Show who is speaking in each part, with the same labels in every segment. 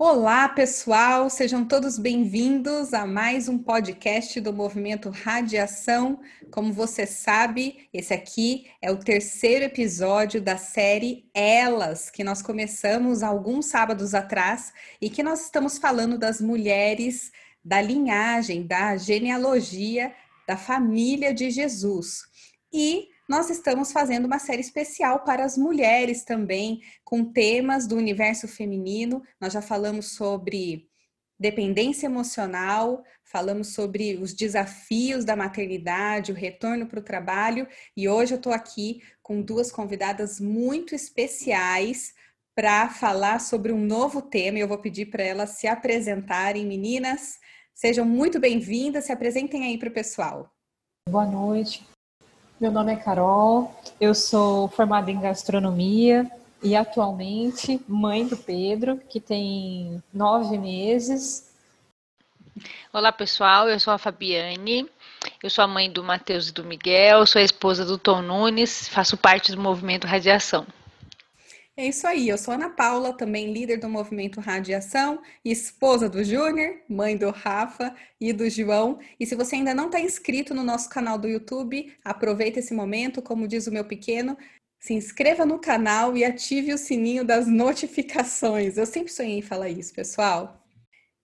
Speaker 1: Olá, pessoal, sejam todos bem-vindos a mais um podcast do Movimento Radiação. Como você sabe, esse aqui é o terceiro episódio da série Elas, que nós começamos alguns sábados atrás e que nós estamos falando das mulheres da linhagem, da genealogia da família de Jesus. E nós estamos fazendo uma série especial para as mulheres também, com temas do universo feminino. Nós já falamos sobre dependência emocional, falamos sobre os desafios da maternidade, o retorno para o trabalho, e hoje eu estou aqui com duas convidadas muito especiais para falar sobre um novo tema. Eu vou pedir para elas se apresentarem, meninas. Sejam muito bem-vindas, se apresentem aí para o pessoal.
Speaker 2: Boa noite, meu nome é Carol, eu sou formada em gastronomia e atualmente mãe do Pedro, que tem nove meses.
Speaker 3: Olá pessoal, eu sou a Fabiane, eu sou a mãe do Matheus e do Miguel, sou a esposa do Tom Nunes, faço parte do movimento Radiação.
Speaker 1: É isso aí, eu sou Ana Paula, também líder do movimento Radiação, esposa do Júnior, mãe do Rafa e do João. E se você ainda não está inscrito no nosso canal do YouTube, aproveita esse momento, como diz o meu pequeno, se inscreva no canal e ative o sininho das notificações. Eu sempre sonhei em falar isso, pessoal.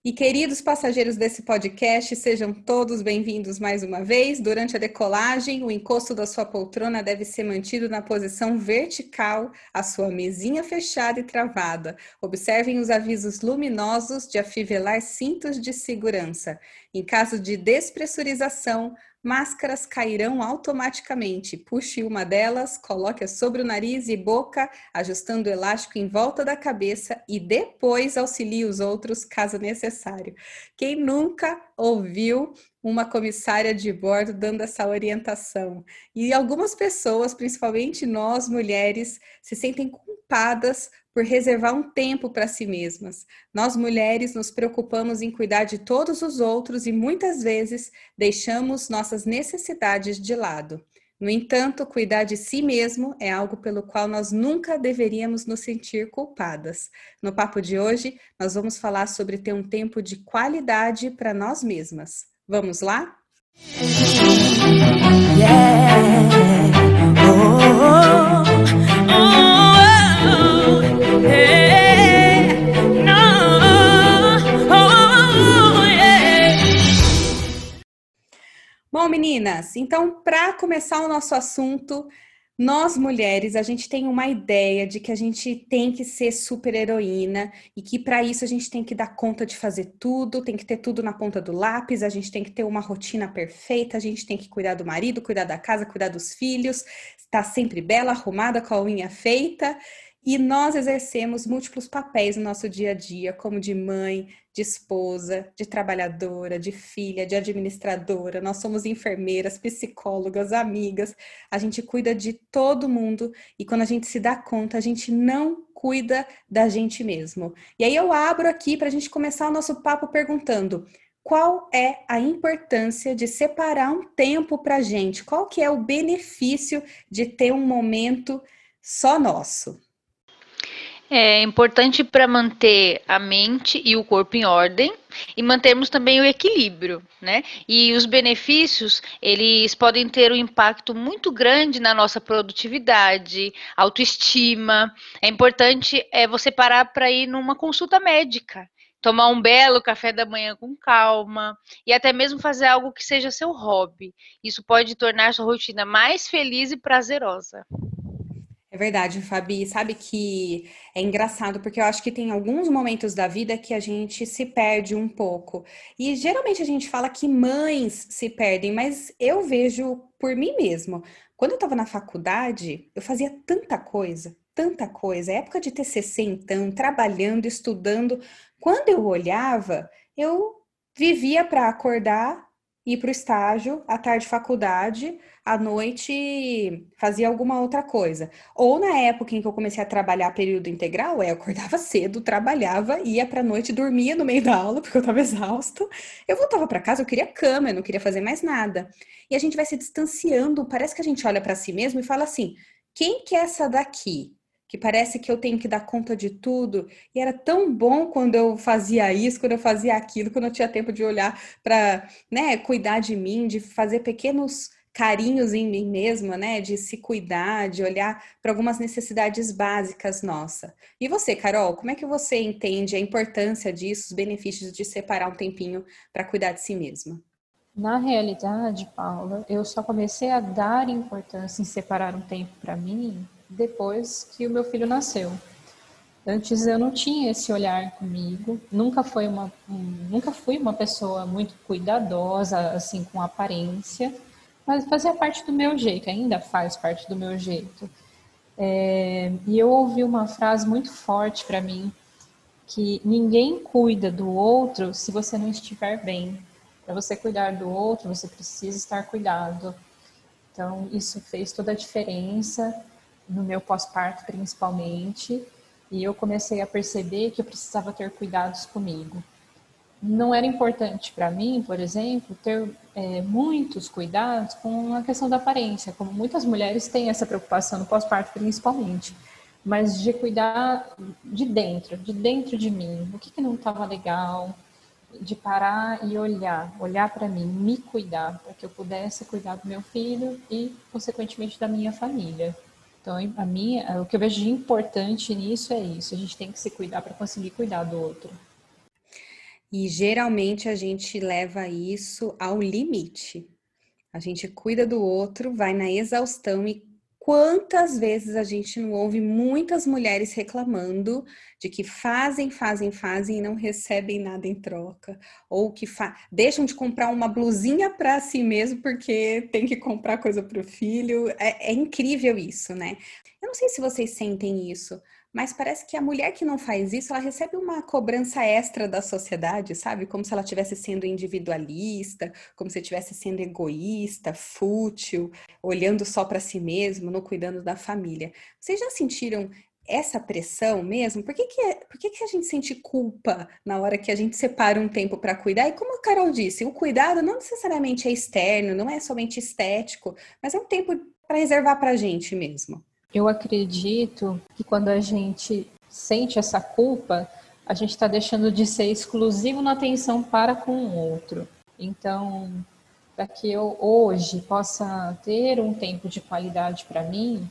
Speaker 1: E queridos passageiros desse podcast, sejam todos bem-vindos mais uma vez. Durante a decolagem, o encosto da sua poltrona deve ser mantido na posição vertical, a sua mesinha fechada e travada. Observem os avisos luminosos de afivelar cintos de segurança. Em caso de despressurização, máscaras cairão automaticamente. Puxe uma delas, coloque-a sobre o nariz e boca, ajustando o elástico em volta da cabeça e depois auxilie os outros caso necessário. Quem nunca ouviu uma comissária de bordo dando essa orientação? E algumas pessoas, principalmente nós mulheres, se sentem culpadas por reservar um tempo para si mesmas. Nós mulheres nos preocupamos em cuidar de todos os outros e muitas vezes deixamos nossas necessidades de lado. No entanto, cuidar de si mesmo é algo pelo qual nós nunca deveríamos nos sentir culpadas. No papo de hoje, nós vamos falar sobre ter um tempo de qualidade para nós mesmas. Vamos lá? Yeah. Oh, oh, Bom, meninas, então, para começar o nosso assunto, nós mulheres, a gente tem uma ideia de que a gente tem que ser super heroína e que para isso a gente tem que dar conta de fazer tudo, tem que ter tudo na ponta do lápis, a gente tem que ter uma rotina perfeita, a gente tem que cuidar do marido, cuidar da casa, cuidar dos filhos, estar sempre bela, arrumada, com a unha feita. E nós exercemos múltiplos papéis no nosso dia a dia, como de mãe, de esposa, de trabalhadora, de filha, de administradora. Nós somos enfermeiras, psicólogas, amigas. A gente cuida de todo mundo e quando a gente se dá conta, a gente não cuida da gente mesmo. E aí eu abro aqui para a gente começar o nosso papo perguntando: qual é a importância de separar um tempo para gente? Qual que é o benefício de ter um momento só nosso?
Speaker 3: É importante para manter a mente e o corpo em ordem e mantermos também o equilíbrio, né? E os benefícios, eles podem ter um impacto muito grande na nossa produtividade, autoestima. É importante é você parar para ir numa consulta médica, tomar um belo café da manhã com calma e até mesmo fazer algo que seja seu hobby. Isso pode tornar sua rotina mais feliz e prazerosa.
Speaker 1: É verdade, Fabi. Sabe que é engraçado, porque eu acho que tem alguns momentos da vida que a gente se perde um pouco. E geralmente a gente fala que mães se perdem, mas eu vejo por mim mesmo. Quando eu estava na faculdade, eu fazia tanta coisa, tanta coisa. Época de TCC, então, trabalhando, estudando. Quando eu olhava, eu vivia para acordar, ir para o estágio, à tarde faculdade à noite fazia alguma outra coisa. Ou na época em que eu comecei a trabalhar período integral, é, eu acordava cedo, trabalhava, ia para a noite, dormia no meio da aula, porque eu estava exausto. Eu voltava para casa, eu queria cama, eu não queria fazer mais nada. E a gente vai se distanciando, parece que a gente olha para si mesmo e fala assim: quem que é essa daqui? Que parece que eu tenho que dar conta de tudo. E era tão bom quando eu fazia isso, quando eu fazia aquilo, quando eu tinha tempo de olhar para, né, cuidar de mim, de fazer pequenos carinhos em mim mesma, né, de se cuidar, de olhar para algumas necessidades básicas nossa. E você, Carol, como é que você entende a importância disso, os benefícios de separar um tempinho para cuidar de si mesma?
Speaker 2: Na realidade, Paula, eu só comecei a dar importância em separar um tempo para mim depois que o meu filho nasceu. Antes eu não tinha esse olhar comigo, nunca foi uma nunca fui uma pessoa muito cuidadosa assim com aparência, mas fazia parte do meu jeito, ainda faz parte do meu jeito. É, e eu ouvi uma frase muito forte para mim que ninguém cuida do outro se você não estiver bem. Para você cuidar do outro, você precisa estar cuidado. Então isso fez toda a diferença no meu pós-parto principalmente, e eu comecei a perceber que eu precisava ter cuidados comigo. Não era importante para mim, por exemplo, ter é, muitos cuidados com a questão da aparência, como muitas mulheres têm essa preocupação no pós-parto principalmente, mas de cuidar de dentro, de dentro de mim, o que, que não estava legal, de parar e olhar, olhar para mim, me cuidar, para que eu pudesse cuidar do meu filho e, consequentemente, da minha família. Então, a minha, o que eu vejo de importante nisso é isso. A gente tem que se cuidar para conseguir cuidar do outro.
Speaker 1: E geralmente a gente leva isso ao limite. A gente cuida do outro, vai na exaustão e quantas vezes a gente não ouve muitas mulheres reclamando de que fazem, fazem, fazem e não recebem nada em troca, ou que deixam de comprar uma blusinha para si mesmo porque tem que comprar coisa para o filho. É, é incrível isso, né? Eu não sei se vocês sentem isso, mas parece que a mulher que não faz isso, ela recebe uma cobrança extra da sociedade, sabe? Como se ela estivesse sendo individualista, como se estivesse sendo egoísta, fútil, olhando só para si mesmo, não cuidando da família. Vocês já sentiram essa pressão mesmo? Por que, que, é, por que, que a gente sente culpa na hora que a gente separa um tempo para cuidar? E como a Carol disse, o cuidado não necessariamente é externo, não é somente estético, mas é um tempo para reservar para a gente mesmo.
Speaker 2: Eu acredito que quando a gente sente essa culpa, a gente está deixando de ser exclusivo na atenção para com o outro. Então, para que eu hoje possa ter um tempo de qualidade para mim,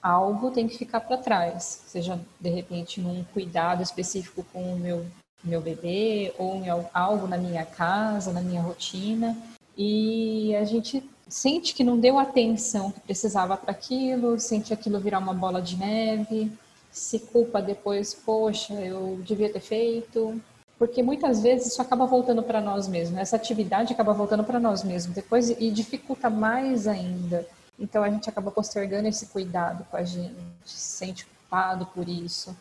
Speaker 2: algo tem que ficar para trás, seja de repente num cuidado específico com o meu meu bebê ou em algo na minha casa, na minha rotina, e a gente sente que não deu atenção que precisava para aquilo, sente aquilo virar uma bola de neve, se culpa depois, poxa, eu devia ter feito, porque muitas vezes isso acaba voltando para nós mesmos, essa atividade acaba voltando para nós mesmos depois e dificulta mais ainda então a gente acaba postergando esse cuidado com a gente, se sente culpado por isso.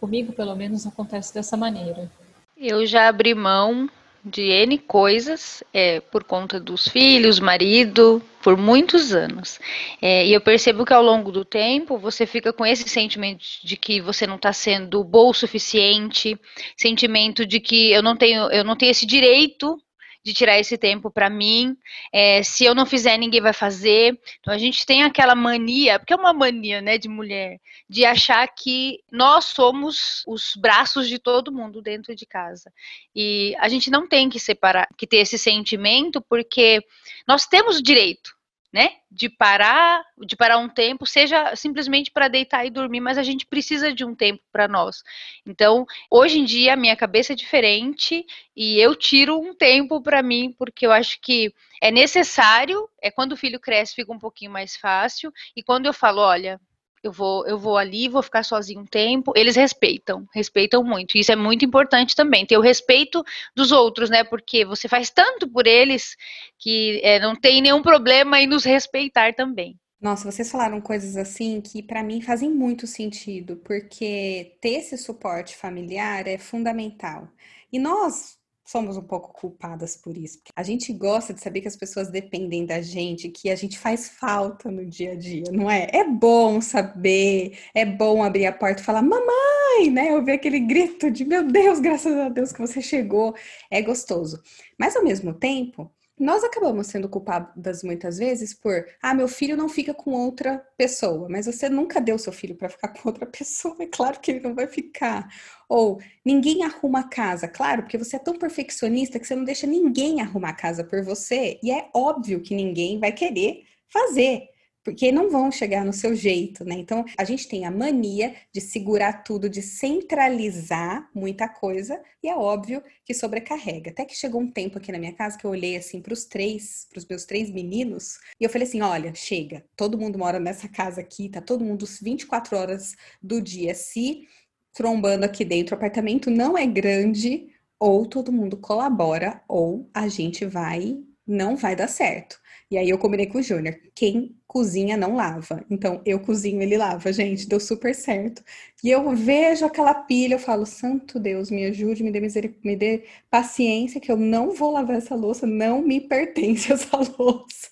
Speaker 2: Comigo, pelo menos, acontece dessa maneira.
Speaker 3: Eu já abri mão de N coisas é, por conta dos filhos, marido, por muitos anos. É, e eu percebo que ao longo do tempo você fica com esse sentimento de que você não está sendo bom o suficiente, sentimento de que eu não tenho, eu não tenho esse direito de tirar esse tempo para mim. É, se eu não fizer, ninguém vai fazer. Então a gente tem aquela mania, porque é uma mania, né, de mulher, de achar que nós somos os braços de todo mundo dentro de casa. E a gente não tem que separar, que ter esse sentimento, porque nós temos o direito né? De parar, de parar um tempo, seja simplesmente para deitar e dormir, mas a gente precisa de um tempo para nós. Então, hoje em dia a minha cabeça é diferente e eu tiro um tempo para mim porque eu acho que é necessário, é quando o filho cresce fica um pouquinho mais fácil e quando eu falo, olha, eu vou, eu vou ali, vou ficar sozinho um tempo. Eles respeitam, respeitam muito. Isso é muito importante também, ter o respeito dos outros, né? Porque você faz tanto por eles que é, não tem nenhum problema em nos respeitar também.
Speaker 1: Nossa, vocês falaram coisas assim que para mim fazem muito sentido, porque ter esse suporte familiar é fundamental. E nós, somos um pouco culpadas por isso. A gente gosta de saber que as pessoas dependem da gente, que a gente faz falta no dia a dia, não é? É bom saber, é bom abrir a porta e falar, mamãe, né? Ouvir aquele grito de meu Deus, graças a Deus que você chegou. É gostoso. Mas ao mesmo tempo, nós acabamos sendo culpadas muitas vezes por, ah, meu filho não fica com outra pessoa, mas você nunca deu seu filho para ficar com outra pessoa, é claro que ele não vai ficar. Ou ninguém arruma a casa, claro, porque você é tão perfeccionista que você não deixa ninguém arrumar a casa por você, e é óbvio que ninguém vai querer fazer porque não vão chegar no seu jeito, né? Então, a gente tem a mania de segurar tudo, de centralizar muita coisa, e é óbvio que sobrecarrega. Até que chegou um tempo aqui na minha casa que eu olhei assim para os três, para os meus três meninos, e eu falei assim: olha, chega, todo mundo mora nessa casa aqui, tá todo mundo 24 horas do dia se trombando aqui dentro. O apartamento não é grande, ou todo mundo colabora, ou a gente vai, não vai dar certo. E aí eu combinei com o Júnior, quem cozinha não lava. Então eu cozinho, ele lava, gente, deu super certo. E eu vejo aquela pilha, eu falo, santo Deus, me ajude, me dê misericórdia, me dê paciência que eu não vou lavar essa louça, não me pertence essa louça.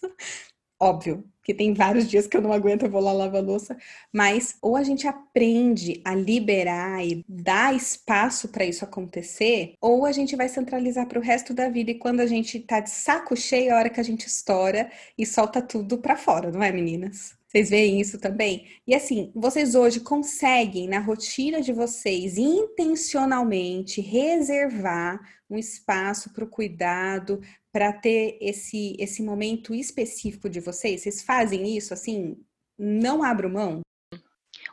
Speaker 1: Óbvio, que tem vários dias que eu não aguento, eu vou lá lavar louça, mas ou a gente aprende a liberar e dar espaço para isso acontecer, ou a gente vai centralizar para o resto da vida e quando a gente tá de saco cheio, é a hora que a gente estoura e solta tudo para fora, não é, meninas? Vocês veem isso também? E assim, vocês hoje conseguem, na rotina de vocês, intencionalmente reservar um espaço para o cuidado, para ter esse, esse momento específico de vocês? Vocês fazem isso assim? Não abro mão?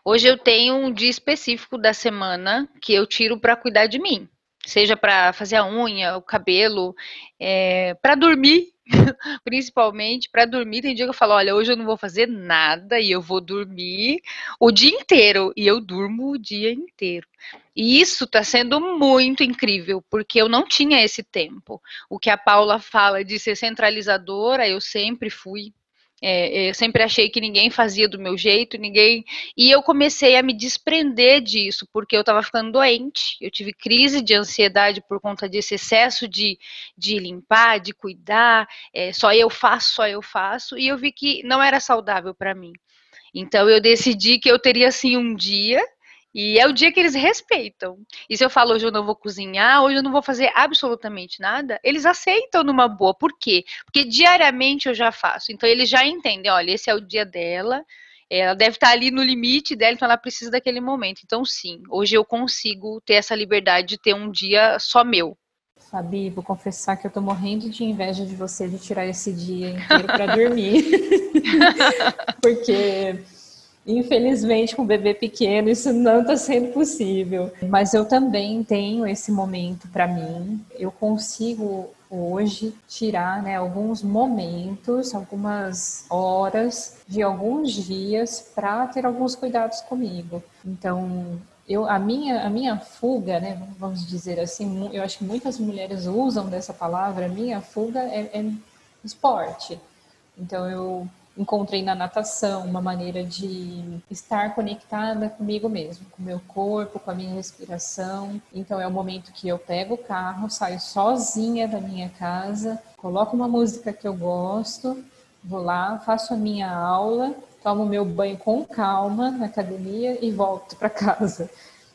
Speaker 3: Hoje eu tenho um dia específico da semana que eu tiro para cuidar de mim. Seja para fazer a unha, o cabelo, é, para dormir, principalmente para dormir. Tem dia que eu falo: olha, hoje eu não vou fazer nada e eu vou dormir o dia inteiro. E eu durmo o dia inteiro. E isso está sendo muito incrível, porque eu não tinha esse tempo. O que a Paula fala de ser centralizadora, eu sempre fui. É, eu sempre achei que ninguém fazia do meu jeito, ninguém. E eu comecei a me desprender disso, porque eu estava ficando doente. Eu tive crise de ansiedade por conta desse excesso de, de limpar, de cuidar. É, só eu faço, só eu faço. E eu vi que não era saudável para mim. Então eu decidi que eu teria assim um dia e é o dia que eles respeitam. E se eu falo hoje eu não vou cozinhar, hoje eu não vou fazer absolutamente nada, eles aceitam numa boa. Por quê? Porque diariamente eu já faço. Então eles já entendem, olha, esse é o dia dela, ela deve estar ali no limite dela, então ela precisa daquele momento. Então, sim, hoje eu consigo ter essa liberdade de ter um dia só meu.
Speaker 2: Fabi, vou confessar que eu tô morrendo de inveja de você de tirar esse dia inteiro para dormir. Porque Infelizmente, com um bebê pequeno, isso não está sendo possível. Mas eu também tenho esse momento para mim. Eu consigo hoje tirar né, alguns momentos, algumas horas de alguns dias para ter alguns cuidados comigo. Então, eu, a, minha, a minha fuga, né, vamos dizer assim, eu acho que muitas mulheres usam dessa palavra, minha fuga é, é esporte. Então, eu encontrei na natação uma maneira de estar conectada comigo mesmo, com meu corpo, com a minha respiração. Então é o momento que eu pego o carro, saio sozinha da minha casa, coloco uma música que eu gosto, vou lá, faço a minha aula, tomo meu banho com calma na academia e volto para casa.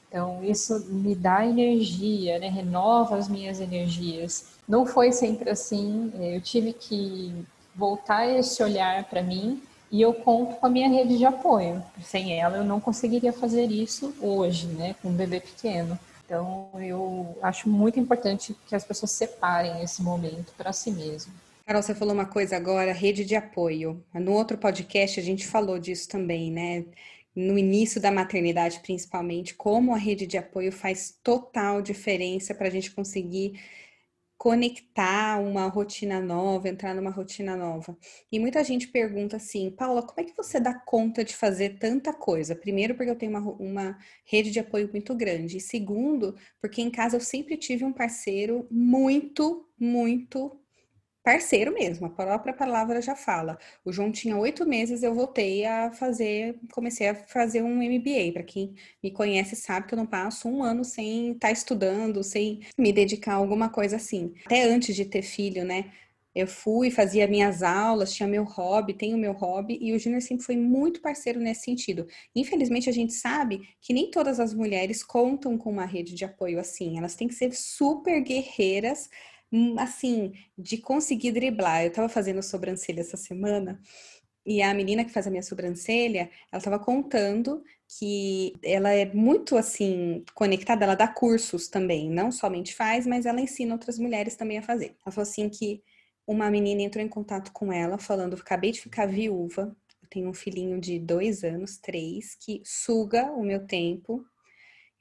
Speaker 2: Então, isso me dá energia, né? renova as minhas energias. Não foi sempre assim, eu tive que voltar esse olhar para mim e eu conto com a minha rede de apoio. Sem ela eu não conseguiria fazer isso hoje, né, com um bebê pequeno. Então eu acho muito importante que as pessoas separem esse momento para si mesmo.
Speaker 1: Carol, você falou uma coisa agora, rede de apoio. No outro podcast a gente falou disso também, né? No início da maternidade, principalmente, como a rede de apoio faz total diferença para a gente conseguir conectar uma rotina nova, entrar numa rotina nova. E muita gente pergunta assim, Paula, como é que você dá conta de fazer tanta coisa? Primeiro, porque eu tenho uma, uma rede de apoio muito grande. E segundo, porque em casa eu sempre tive um parceiro muito, muito parceiro mesmo, a própria palavra já fala. O João tinha oito meses, eu voltei a fazer, comecei a fazer um MBA. Para quem me conhece sabe que eu não passo um ano sem estar tá estudando, sem me dedicar a alguma coisa assim. Até antes de ter filho, né? Eu fui, fazia minhas aulas, tinha meu hobby, tenho meu hobby, e o Júnior sempre foi muito parceiro nesse sentido. Infelizmente, a gente sabe que nem todas as mulheres contam com uma rede de apoio assim. Elas têm que ser super guerreiras assim, de conseguir driblar. Eu tava fazendo sobrancelha essa semana e a menina que faz a minha sobrancelha, ela estava contando que ela é muito assim conectada, ela dá cursos também, não somente faz, mas ela ensina outras mulheres também a fazer. Ela falou assim que uma menina entrou em contato com ela falando: acabei de ficar viúva, eu tenho um filhinho de dois anos, três, que suga o meu tempo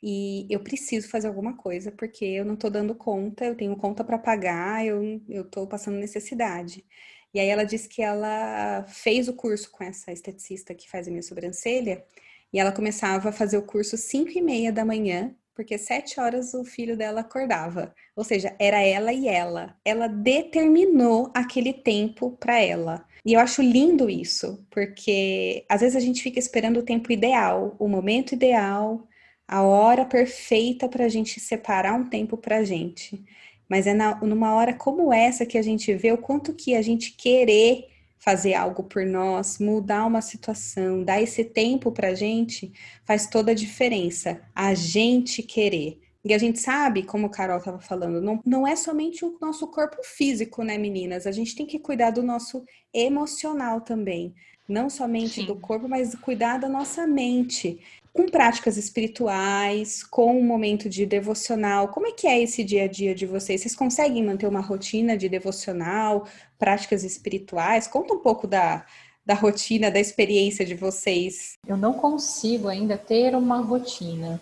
Speaker 1: e eu preciso fazer alguma coisa porque eu não tô dando conta, eu tenho conta para pagar, eu, tô passando necessidade. E aí ela disse que ela fez o curso com essa esteticista que faz a minha sobrancelha e ela começava a fazer o curso 5 e meia da manhã, porque sete horas o filho dela acordava. Ou seja, era ela e ela. Ela determinou aquele tempo para ela. E eu acho lindo isso, porque às vezes a gente fica esperando o tempo ideal, o momento ideal, a hora perfeita para a gente separar um tempo para a gente. Mas é na, numa hora como essa que a gente vê o quanto que a gente querer fazer algo por nós, mudar uma situação, dar esse tempo para a gente, faz toda a diferença. A gente querer. E a gente sabe, como a Carol estava falando, não, não é somente o nosso corpo físico, né, meninas? A gente tem que cuidar do nosso emocional também. Não somente Sim. do corpo, mas cuidar da nossa mente com práticas espirituais, com um momento de devocional. Como é que é esse dia a dia de vocês? Vocês conseguem manter uma rotina de devocional, práticas espirituais? Conta um pouco da, da rotina, da experiência de vocês.
Speaker 2: Eu não consigo ainda ter uma rotina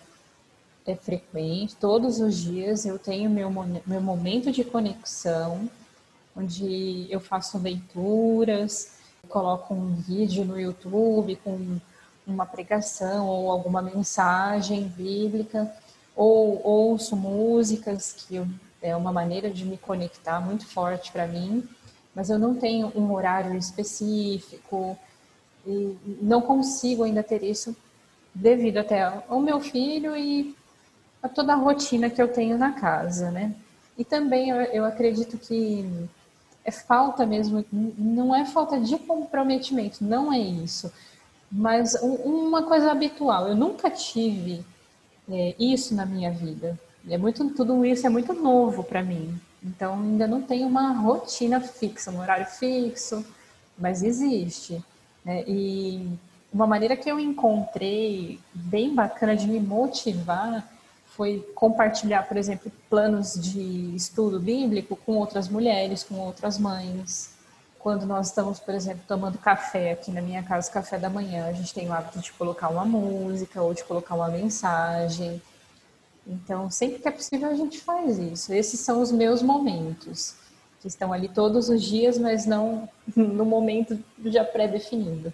Speaker 2: é frequente. Todos os dias eu tenho meu, meu momento de conexão, onde eu faço leituras, coloco um vídeo no YouTube com uma pregação ou alguma mensagem bíblica, ou ouço músicas, que é uma maneira de me conectar muito forte para mim, mas eu não tenho um horário específico e não consigo ainda ter isso devido até ao meu filho e a toda a rotina que eu tenho na casa, né? E também eu acredito que é falta mesmo, não é falta de comprometimento, não é isso mas uma coisa habitual, eu nunca tive é, isso na minha vida. É muito, tudo isso é muito novo para mim. Então ainda não tenho uma rotina fixa, um horário fixo, mas existe. Né? E uma maneira que eu encontrei bem bacana de me motivar foi compartilhar, por exemplo, planos de estudo bíblico com outras mulheres, com outras mães quando nós estamos, por exemplo, tomando café aqui na minha casa, café da manhã, a gente tem o hábito de colocar uma música ou de colocar uma mensagem. Então, sempre que é possível, a gente faz isso. Esses são os meus momentos, que estão ali todos os dias, mas não no momento já pré-definido.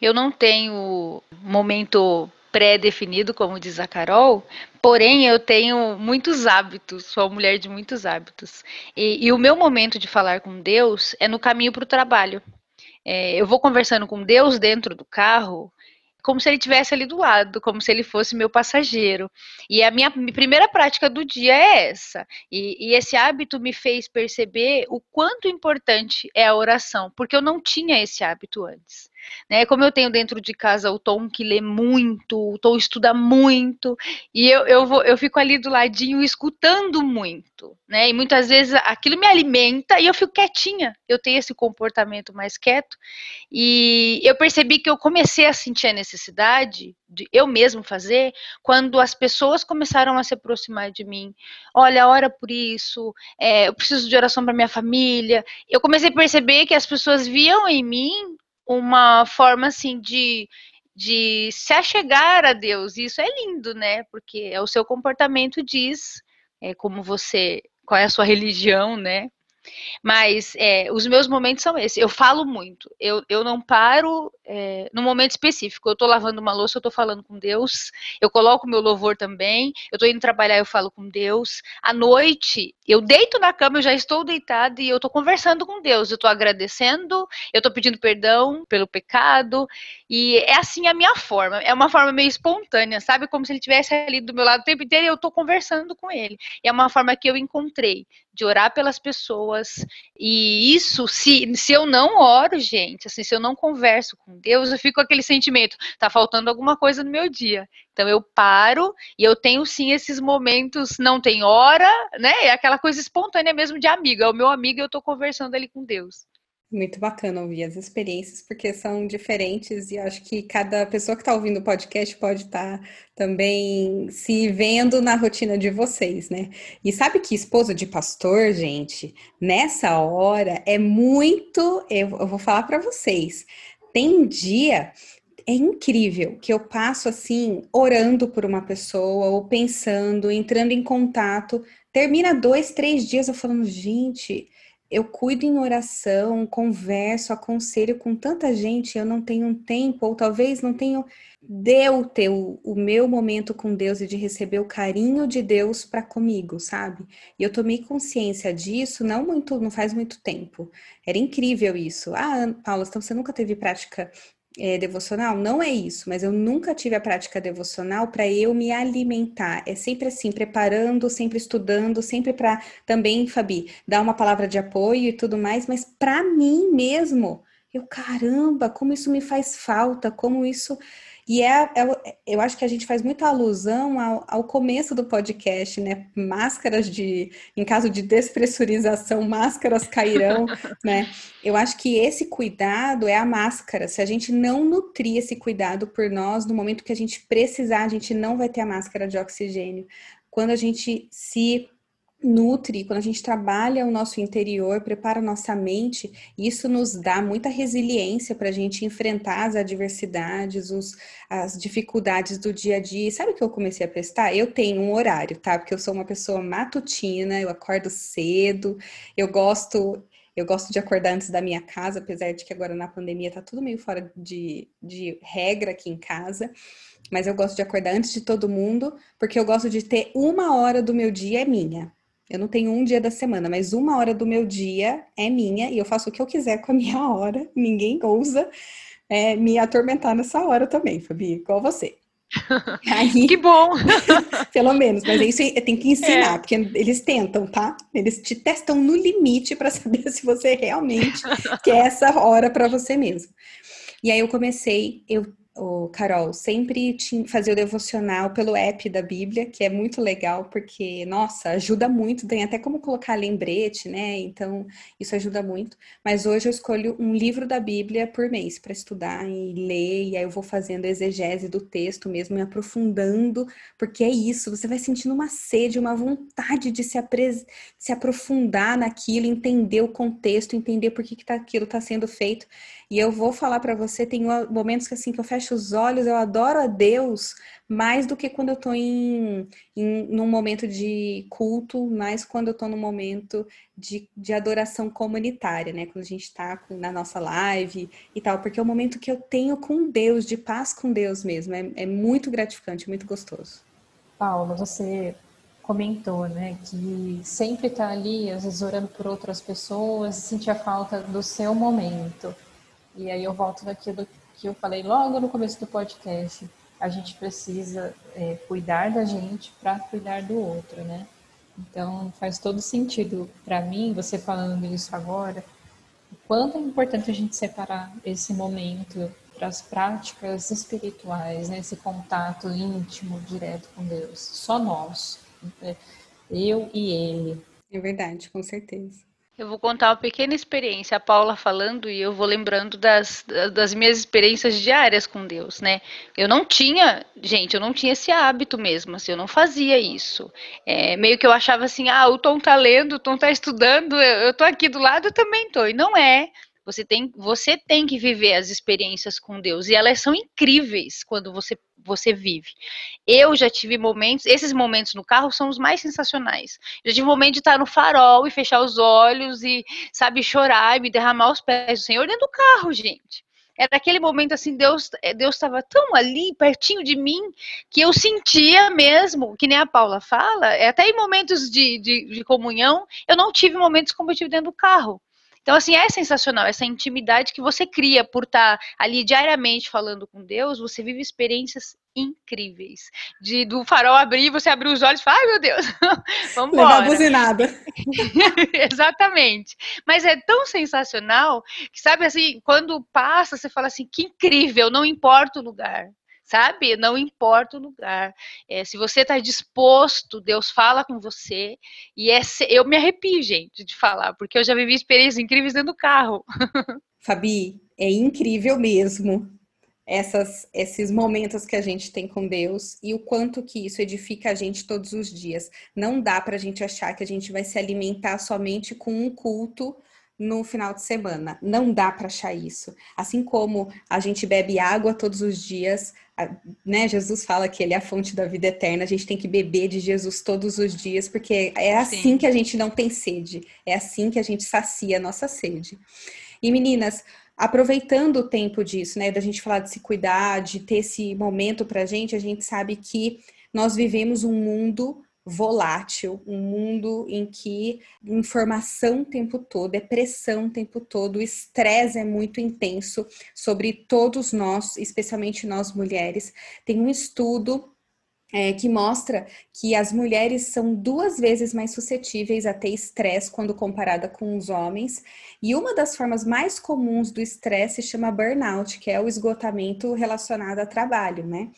Speaker 3: Eu não tenho momento pré-definido, como diz a Carol, porém eu tenho muitos hábitos, sou uma mulher de muitos hábitos. E, e o meu momento de falar com Deus é no caminho para o trabalho. É, eu vou conversando com Deus dentro do carro, como se ele estivesse ali do lado, como se ele fosse meu passageiro. E a minha primeira prática do dia é essa. E, e, esse hábito me fez perceber o quanto importante é a oração, porque eu não tinha esse hábito antes. Né? Como eu tenho dentro de casa o Tom que lê muito, o Tom estuda muito, e eu, eu, vou, eu fico ali do ladinho escutando muito, né? E muitas vezes aquilo me alimenta e eu fico quietinha. Eu tenho esse comportamento mais quieto. E eu percebi que eu comecei a sentir a necessidade de eu mesmo fazer quando as pessoas começaram a se aproximar de mim. Olha, ora por isso, é, eu preciso de oração para minha família. Eu comecei a perceber que as pessoas viam em mim uma forma assim de de se achegar a Deus. Isso é lindo, né? Porque é o seu comportamento diz é, como você, qual é a sua religião, né? Mas é, os meus momentos são esses. Eu falo muito. Eu, eu não paro é, momento específico. Eu estou lavando uma louça, eu estou falando com Deus. Eu coloco meu louvor também. Eu estou indo trabalhar, eu falo com Deus. À noite, eu deito na cama, eu já estou deitada e eu estou conversando com Deus. Eu estou agradecendo, eu estou pedindo perdão pelo pecado. E é assim a minha forma. É uma forma meio espontânea, sabe? Como se ele estivesse ali do meu lado o tempo inteiro e eu estou conversando com ele. E é uma forma que eu encontrei de orar pelas pessoas E isso, se, se eu não oro, gente, assim, se eu não converso com Deus, eu fico com aquele sentimento, tá faltando alguma coisa no meu dia. Então eu paro e eu tenho sim esses momentos, não tem hora, né? É aquela coisa espontânea mesmo de amigo. É o meu amigo e eu tô conversando ali com Deus.
Speaker 1: Muito bacana ouvir as experiências, porque são diferentes e acho que cada pessoa que está ouvindo o podcast pode estar tá também se vendo na rotina de vocês, né? E sabe que esposa de pastor, gente, nessa hora é muito. Eu, vou falar para vocês. Tem dia é incrível que eu passo assim, orando por uma pessoa, ou pensando, entrando em contato. Termina dois, três dias eu falando, gente, eu cuido em oração, converso, aconselho com tanta gente, eu não tenho um tempo, ou talvez não tenho deu o, o meu momento com Deus e de receber o carinho de Deus para comigo, sabe? E eu tomei consciência disso não muito, não faz muito tempo. Era incrível isso. Ah, Paula, então você nunca teve prática é, devocional? Não é isso, mas eu nunca tive a prática devocional para eu me alimentar. É sempre assim, preparando, sempre estudando, sempre para também, Fabi, dar uma palavra de apoio e tudo mais, mas para mim mesmo, eu, caramba, como isso me faz falta, como isso e é, é, eu acho que a gente faz muita alusão ao, ao, começo do podcast, né? Máscaras de, em caso de despressurização, máscaras cairão, né? Eu acho que esse cuidado é a máscara. Se a gente não nutrir esse cuidado por nós, no momento que a gente precisar, a gente não vai ter a máscara de oxigênio. Quando a gente se nutre, quando a gente trabalha o nosso interior, prepara a nossa mente, isso nos dá muita resiliência para a gente enfrentar as adversidades, os, as dificuldades do dia a dia. sabe o que eu comecei a prestar? Eu tenho um horário, tá? Porque eu sou uma pessoa matutina, eu acordo cedo, eu gosto. Eu gosto de acordar antes da minha casa, apesar de que agora na pandemia tá tudo meio fora de, de regra aqui em casa. Mas eu gosto de acordar antes de todo mundo, porque eu gosto de ter uma hora do meu dia é minha. Eu não tenho um dia da semana, mas uma hora do meu dia é minha e eu faço o que eu quiser com a minha hora. Ninguém ousa é, me atormentar nessa hora também, Fabi, igual você.
Speaker 3: Aí, que bom!
Speaker 1: pelo menos, mas isso tem que ensinar, é. porque eles tentam, tá? Eles te testam no limite para saber se você realmente quer essa hora para você mesmo. E aí eu comecei, eu o Carol, sempre fazia o devocional pelo app da Bíblia, que é muito legal, porque, nossa, ajuda muito, tem até como colocar lembrete, né? Então, isso ajuda muito. Mas hoje eu escolho um livro da Bíblia por mês para estudar e ler, e aí eu vou fazendo exegese do texto mesmo, me aprofundando, porque é isso, você vai sentindo uma sede, uma vontade de se, apres... se aprofundar naquilo, entender o contexto, entender por que, que tá, aquilo está sendo feito. E eu vou falar para você, tem momentos que assim que eu fecho os olhos, eu adoro a Deus mais do que quando eu estou em, em num momento de culto, mais quando eu estou num momento de, de adoração comunitária, né? Quando a gente está na nossa live e tal, porque é o momento que eu tenho com Deus, de paz com Deus mesmo. É, é muito gratificante, muito gostoso.
Speaker 2: Paula, você comentou, né, que sempre está ali, às vezes orando por outras pessoas, sentir a falta do seu momento. E aí eu volto naquilo que eu falei logo no começo do podcast. A gente precisa é, cuidar da gente para cuidar do outro, né? Então faz todo sentido para mim, você falando isso agora, o quanto é importante a gente separar esse momento para as práticas espirituais, né? esse contato íntimo, direto com Deus. Só nós, né? eu e Ele.
Speaker 1: É verdade, com certeza.
Speaker 3: Eu vou contar uma pequena experiência, a Paula falando, e eu vou lembrando das, das minhas experiências diárias com Deus, né? Eu não tinha, gente, eu não tinha esse hábito mesmo, assim, eu não fazia isso. É, meio que eu achava assim, ah, o Tom tá lendo, o Tom tá estudando, eu, eu tô aqui do lado, eu também tô. E não é. Você tem, você tem que viver as experiências com Deus e elas são incríveis quando você, você vive. Eu já tive momentos, esses momentos no carro são os mais sensacionais. Já tive momento de estar no farol e fechar os olhos e, sabe, chorar e me derramar os pés do Senhor dentro do carro, gente era aquele momento assim, Deus eh, Deus estava tão ali, pertinho de mim, que eu sentia mesmo, que nem a Paula fala, é até em momentos de, de, de comunhão, eu não tive momentos como eu tive dentro do carro. Então, assim, é sensacional essa intimidade que você cria por estar ali diariamente falando com Deus, você vive experiências incríveis. De do farol abrir, você abrir os olhos e falar, ai meu Deus, vamos embora.
Speaker 1: buzinada.
Speaker 3: Exatamente. Mas é tão sensacional que, sabe assim, quando passa, você fala assim, que incrível, não importa o lugar sabe? Não importa o lugar. É, se você está disposto, Deus fala com você. E é, eu me arrepio, gente, de falar, porque eu já vivi experiências incríveis dentro do carro.
Speaker 1: Fabi, é incrível mesmo essas, esses momentos que a gente tem com Deus e o quanto que isso edifica a gente todos os dias. Não dá para a gente achar que a gente vai se alimentar somente com um culto no final de semana. Não dá para achar isso. Assim como a gente bebe água todos os dias, né? Jesus fala que ele é a fonte da vida eterna. A gente tem que beber de Jesus todos os dias, porque é assim Sim. que a gente não tem sede. É assim que a gente sacia a nossa sede. E meninas, aproveitando o tempo disso, né, da gente falar de se cuidar, de ter esse momento para a gente, a gente sabe que nós vivemos um mundo volátil, um mundo em que informação o tempo todo, é pressão o tempo todo, o estresse é muito intenso sobre todos nós, especialmente nós mulheres. Tem um estudo é, que mostra que as mulheres são duas vezes mais suscetíveis a ter estresse quando comparada com os homens. E uma das formas mais comuns do estresse se chama burnout, que é o esgotamento relacionado a trabalho, né?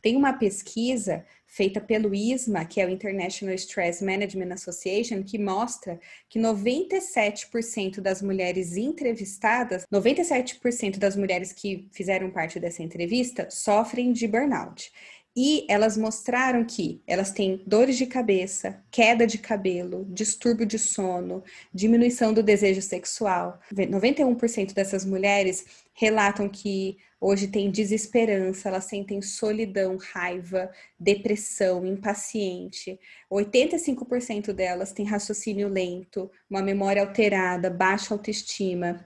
Speaker 1: Tem uma pesquisa feita pelo ISMA, que é o International Stress Management Association, que mostra que 97% das mulheres entrevistadas, 97% das mulheres que fizeram parte dessa entrevista sofrem de burnout. E elas mostraram que elas têm dores de cabeça, queda de cabelo, distúrbio de sono, diminuição do desejo sexual. 91% dessas mulheres relatam que hoje têm desesperança, elas sentem solidão, raiva, depressão, impaciente. 85% delas têm raciocínio lento, uma memória alterada, baixa autoestima.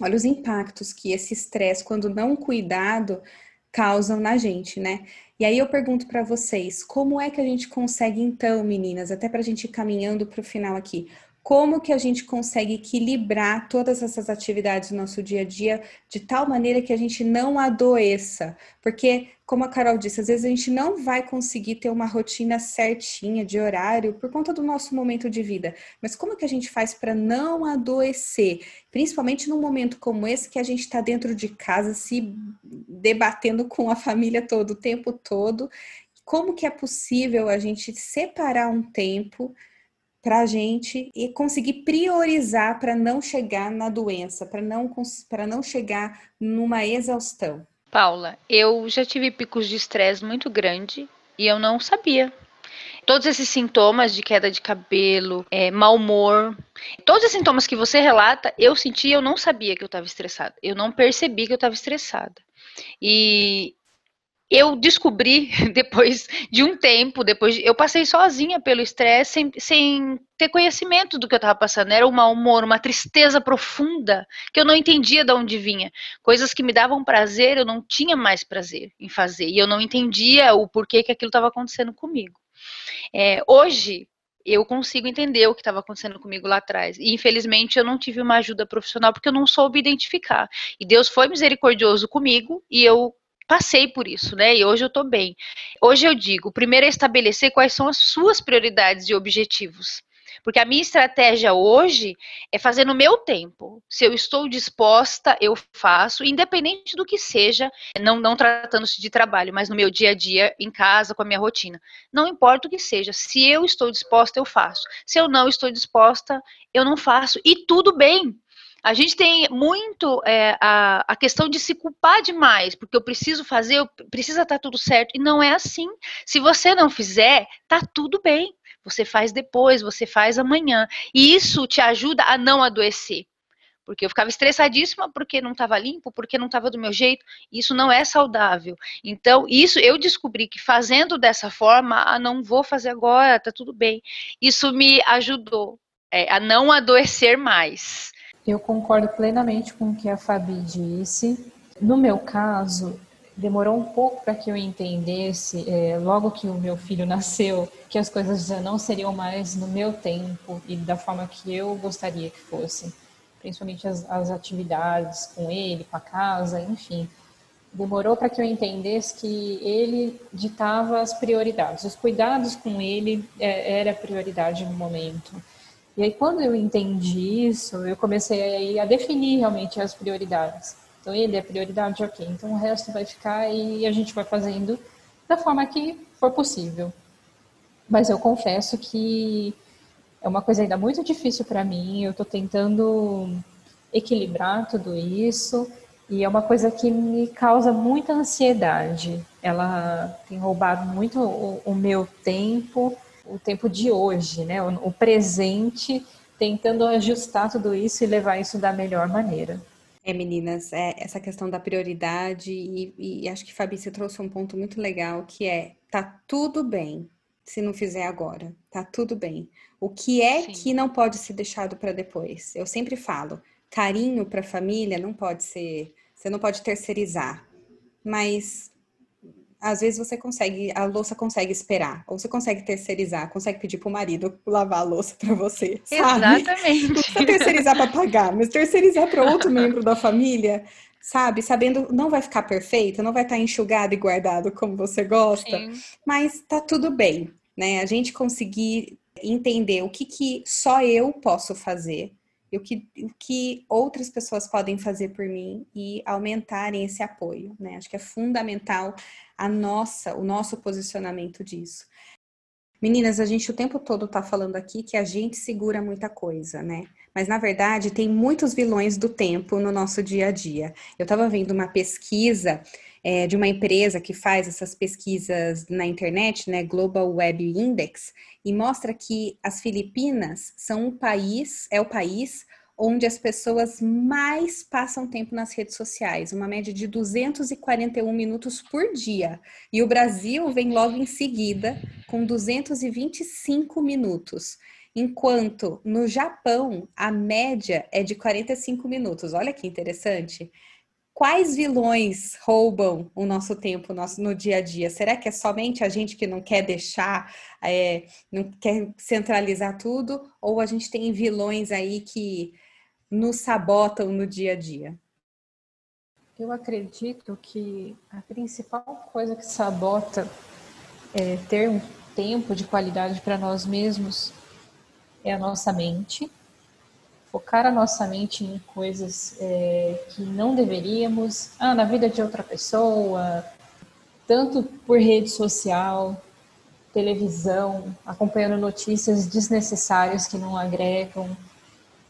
Speaker 1: Olha os impactos que esse estresse, quando não cuidado, causam na gente, né? E aí eu pergunto para vocês, como é que a gente consegue então, meninas, até para a gente ir caminhando para o final aqui, como que a gente consegue equilibrar todas essas atividades no nosso dia a dia de tal maneira que a gente não adoeça? Porque, como a Carol disse, às vezes a gente não vai conseguir ter uma rotina certinha de horário por conta do nosso momento de vida. Mas como que a gente faz para não adoecer? Principalmente num momento como esse que a gente está dentro de casa se debatendo com a família todo o tempo todo. Como que é possível a gente separar um tempo para a gente e conseguir priorizar para não chegar na doença, para não, para não chegar numa exaustão.
Speaker 3: Paula, eu já tive picos de estresse muito grande e eu não sabia. Todos esses sintomas de queda de cabelo, é, mau humor, todos os sintomas que você relata, eu senti, eu não sabia que eu estava estressada. Eu não percebi que eu estava estressada. E eu descobri depois de um tempo, depois de, eu passei sozinha pelo estresse sem, sem ter conhecimento do que eu estava passando. Era um mau humor, uma tristeza profunda que eu não entendia de onde vinha. Coisas que me davam prazer, eu não tinha mais prazer em fazer e eu não entendia o porquê que aquilo estava acontecendo comigo. É, hoje eu consigo entender o que estava acontecendo comigo lá atrás. E infelizmente eu não tive uma ajuda profissional porque eu não soube identificar. E Deus foi misericordioso comigo e eu passei por isso, né? E hoje eu tô bem. Hoje eu digo, primeiro é estabelecer quais são as suas prioridades e objetivos. Porque a minha estratégia hoje é fazer no meu tempo. Se eu estou disposta, eu faço, independente do que seja, não, não tratando-se de trabalho, mas no meu dia a dia, em casa, com a minha rotina. Não importa o que seja, se eu estou disposta, eu faço. Se eu não estou disposta, eu não faço. E tudo bem. A gente tem muito é, a, a questão de se culpar demais, porque eu preciso fazer, eu, precisa estar tá tudo certo. E não é assim. Se você não fizer, tá tudo bem. Você faz depois, você faz amanhã. E isso te ajuda a não adoecer. Porque eu ficava estressadíssima porque não estava limpo, porque não estava do meu jeito. Isso não é saudável. Então, isso eu descobri que fazendo dessa forma, ah, não vou fazer agora, tá tudo bem. Isso me ajudou é, a não adoecer mais.
Speaker 2: Eu concordo plenamente com o que a Fabi disse. No meu caso, demorou um pouco para que eu entendesse, é, logo que o meu filho nasceu, que as coisas já não seriam mais no meu tempo e da forma que eu gostaria que fossem. Principalmente as, as atividades com ele, com a casa, enfim. Demorou para que eu entendesse que ele ditava as prioridades. Os cuidados com ele é, era prioridade no momento. E aí, quando eu entendi isso, eu comecei a definir realmente as prioridades. Então, ele é prioridade, ok. Então, o resto vai ficar e a gente vai fazendo da forma que for possível. Mas eu confesso que é uma coisa ainda muito difícil para mim. Eu estou tentando equilibrar tudo isso e é uma coisa que me causa muita ansiedade. Ela tem roubado muito o, o meu tempo, o tempo de hoje, né? O, o presente, tentando ajustar tudo isso e levar isso da melhor maneira.
Speaker 1: É, meninas, é essa questão da prioridade, e, e acho que Fabi, você trouxe um ponto muito legal, que é, tá tudo bem se não fizer agora, tá tudo bem. O que é Sim. que não pode ser deixado para depois? Eu sempre falo, carinho para a família não pode ser, você não pode terceirizar, mas às vezes você consegue, a louça consegue esperar, ou você consegue terceirizar, consegue pedir pro marido lavar a louça para você,
Speaker 3: sabe? Exatamente. Não
Speaker 1: precisa terceirizar para pagar, mas terceirizar para outro membro da família, sabe? Sabendo não vai ficar perfeito, não vai estar tá enxugado e guardado como você gosta, Sim. mas tá tudo bem, né? A gente conseguir entender o que, que só eu posso fazer e o que, o que outras pessoas podem fazer por mim e aumentarem esse apoio, né? Acho que é fundamental a nossa, o nosso posicionamento disso. Meninas, a gente o tempo todo tá falando aqui que a gente segura muita coisa, né? Mas na verdade tem muitos vilões do tempo no nosso dia a dia. Eu estava vendo uma pesquisa é, de uma empresa que faz essas pesquisas na internet, né, Global Web Index, e mostra que as Filipinas são o país, é o país onde as pessoas mais passam tempo nas redes sociais, uma média de 241 minutos por dia. E o Brasil vem logo em seguida com 225 minutos. Enquanto no Japão a média é de 45 minutos. Olha que interessante. Quais vilões roubam o nosso tempo nosso, no dia a dia? Será que é somente a gente que não quer deixar, é, não quer centralizar tudo? Ou a gente tem vilões aí que nos sabotam no dia a dia?
Speaker 2: Eu acredito que a principal coisa que sabota é ter um tempo de qualidade para nós mesmos é a nossa mente focar a nossa mente em coisas é, que não deveríamos, ah, na vida de outra pessoa, tanto por rede social, televisão, acompanhando notícias desnecessárias que não agregam,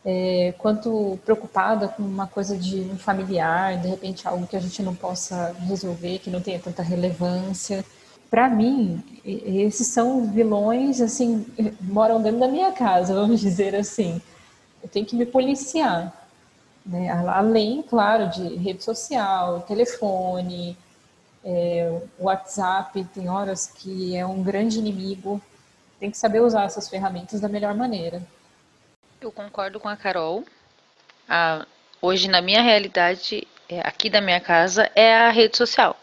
Speaker 2: é, quanto preocupada com uma coisa de um familiar, de repente algo que a gente não possa resolver, que não tenha tanta relevância. Para mim, esses são vilões, assim, moram dentro da minha casa, vamos dizer assim tenho que me policiar. Né? Além, claro, de rede social, telefone, é, WhatsApp, tem horas que é um grande inimigo. Tem que saber usar essas ferramentas da melhor maneira.
Speaker 3: Eu concordo com a Carol. Ah, hoje, na minha realidade, é, aqui da minha casa, é a rede social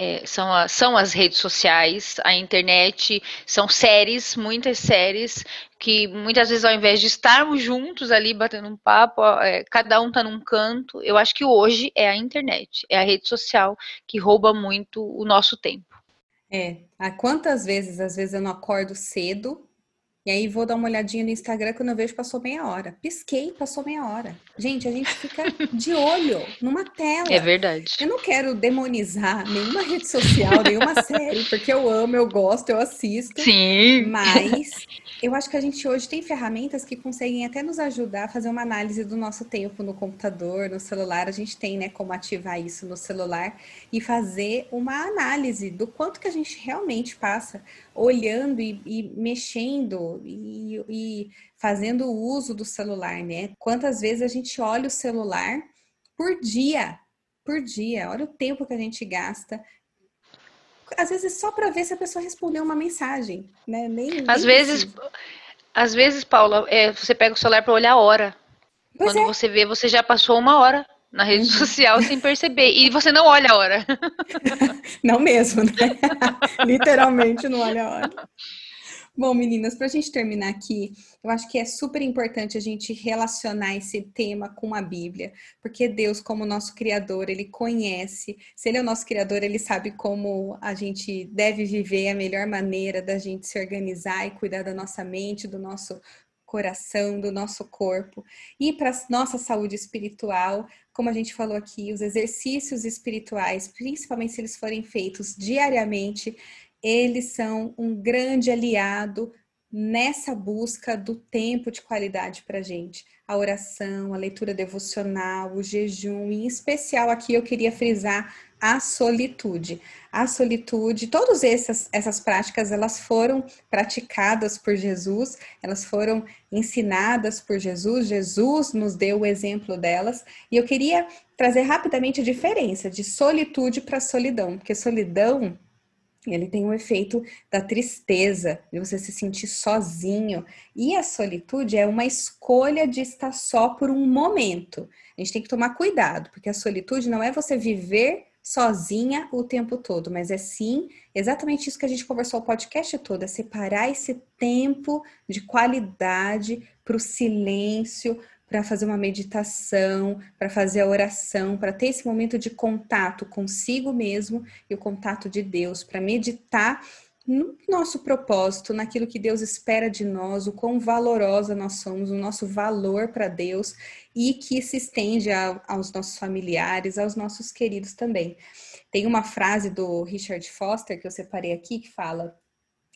Speaker 3: é, são, a, são as redes sociais, a internet, são séries, muitas séries, que muitas vezes ao invés de estarmos juntos ali batendo um papo, é, cada um está num canto. Eu acho que hoje é a internet, é a rede social que rouba muito o nosso tempo.
Speaker 1: É, há quantas vezes, às vezes eu não acordo cedo e aí vou dar uma olhadinha no Instagram quando eu vejo passou meia hora. Pisquei, passou meia hora. Gente, a gente fica de olho numa tela.
Speaker 3: É verdade.
Speaker 1: Eu não quero demonizar nenhuma rede social, nenhuma série, porque eu amo, eu gosto, eu assisto.
Speaker 3: Sim.
Speaker 1: Mas eu acho que a gente hoje tem ferramentas que conseguem até nos ajudar a fazer uma análise do nosso tempo no computador, no celular. A gente tem, né, como ativar isso no celular e fazer uma análise do quanto que a gente realmente passa olhando e, e mexendo e, e fazendo uso do celular, né? Quantas vezes a gente olha o celular por dia, por dia, olha o tempo que a gente gasta. Às vezes só para ver se a pessoa respondeu uma mensagem, né? Nem,
Speaker 3: às vezes, às vezes, Paula, é, você pega o celular para olhar a hora. Pois Quando é. você vê, você já passou uma hora na rede uhum. social sem perceber. E você não olha a hora.
Speaker 1: Não mesmo, né? Literalmente não olha a hora. Bom, meninas, para a gente terminar aqui, eu acho que é super importante a gente relacionar esse tema com a Bíblia, porque Deus, como nosso Criador, ele conhece. Se Ele é o nosso Criador, ele sabe como a gente deve viver a melhor maneira da gente se organizar e cuidar da nossa mente, do nosso coração, do nosso corpo e para nossa saúde espiritual, como a gente falou aqui, os exercícios espirituais, principalmente se eles forem feitos diariamente, eles são um grande aliado nessa busca do tempo de qualidade para a gente. A oração, a leitura devocional, o jejum, em especial aqui eu queria frisar a solitude. A solitude, todas essas, essas práticas, elas foram praticadas por Jesus, elas foram ensinadas por Jesus, Jesus nos deu o exemplo delas, e eu queria trazer rapidamente a diferença de solitude para solidão, porque solidão ele tem o efeito da tristeza, de você se sentir sozinho. E a solitude é uma escolha de estar só por um momento. A gente tem que tomar cuidado, porque a solitude não é você viver sozinha o tempo todo, mas é sim exatamente isso que a gente conversou o podcast todo, é separar esse tempo de qualidade para o silêncio, para fazer uma meditação, para fazer a oração, para ter esse momento de contato consigo mesmo e o contato de Deus, para meditar no nosso propósito, naquilo que Deus espera de nós, o quão valorosa nós somos, o nosso valor para Deus e que se estende a, aos nossos familiares, aos nossos queridos também. Tem uma frase do Richard Foster que eu separei aqui que fala: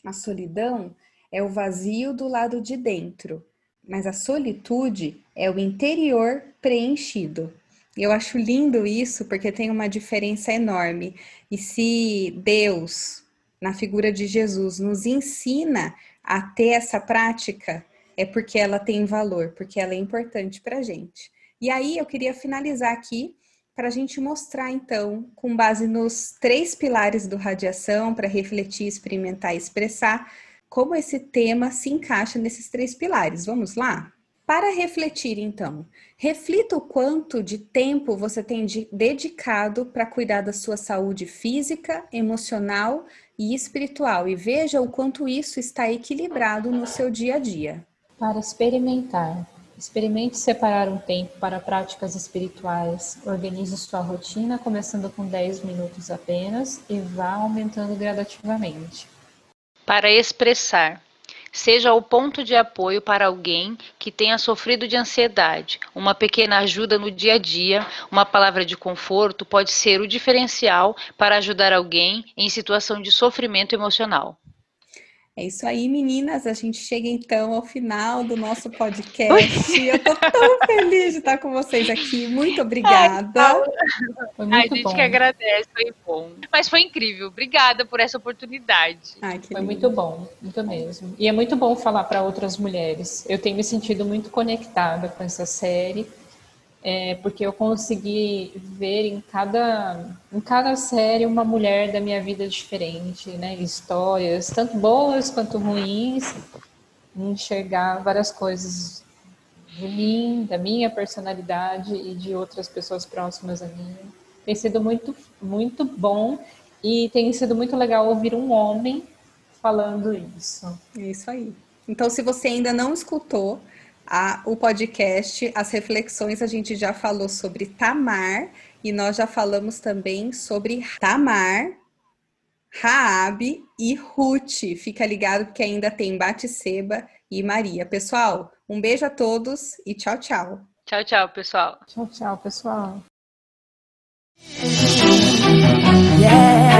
Speaker 1: a solidão é o vazio do lado de dentro mas a solitude é o interior preenchido. E eu acho lindo isso porque tem uma diferença enorme. E se Deus, na figura de Jesus, nos ensina a ter essa prática, é porque ela tem valor, porque ela é importante para a gente. E aí eu queria finalizar aqui para a gente mostrar, então, com base nos três pilares do radiação, para refletir, experimentar e expressar, como esse tema se encaixa nesses três pilares. Vamos lá? Para refletir, então, reflita o quanto de tempo você tem de, dedicado para cuidar da sua saúde física, emocional e espiritual e veja o quanto isso está equilibrado no seu dia a dia.
Speaker 2: Para experimentar, experimente separar um tempo para práticas espirituais. Organize sua rotina, começando com 10 minutos apenas e vá aumentando gradativamente
Speaker 3: para expressar. Seja o ponto de apoio para alguém que tenha sofrido de ansiedade. Uma pequena ajuda no dia a dia, uma palavra de conforto pode ser o diferencial para ajudar alguém em situação de sofrimento emocional.
Speaker 1: É isso aí, meninas. A gente chega então ao final do nosso podcast. Eu tô tão feliz de estar com vocês aqui. Muito obrigada.
Speaker 3: Ai, foi muito a gente bom. que agradece, foi bom. Mas foi incrível. Obrigada por essa oportunidade.
Speaker 2: Ai, foi lindo. muito bom, muito mesmo. E é muito bom falar para outras mulheres. Eu tenho me sentido muito conectada com essa série é, porque eu consegui ver em cada, em cada série uma mulher da minha vida diferente, né? Histórias, tanto boas quanto ruins, enxergar várias coisas de mim, da minha personalidade e de outras pessoas próximas a mim. Tem sido muito, muito bom e tem sido muito legal ouvir um homem falando isso.
Speaker 1: É isso aí. Então, se você ainda não escutou, a, o podcast, as reflexões, a gente já falou sobre Tamar e nós já falamos também sobre Tamar, Raabe e Ruth. Fica ligado porque ainda tem Batseba e Maria. Pessoal, um beijo a todos e tchau, tchau.
Speaker 3: Tchau, tchau, pessoal.
Speaker 2: Tchau, tchau, pessoal. Yeah.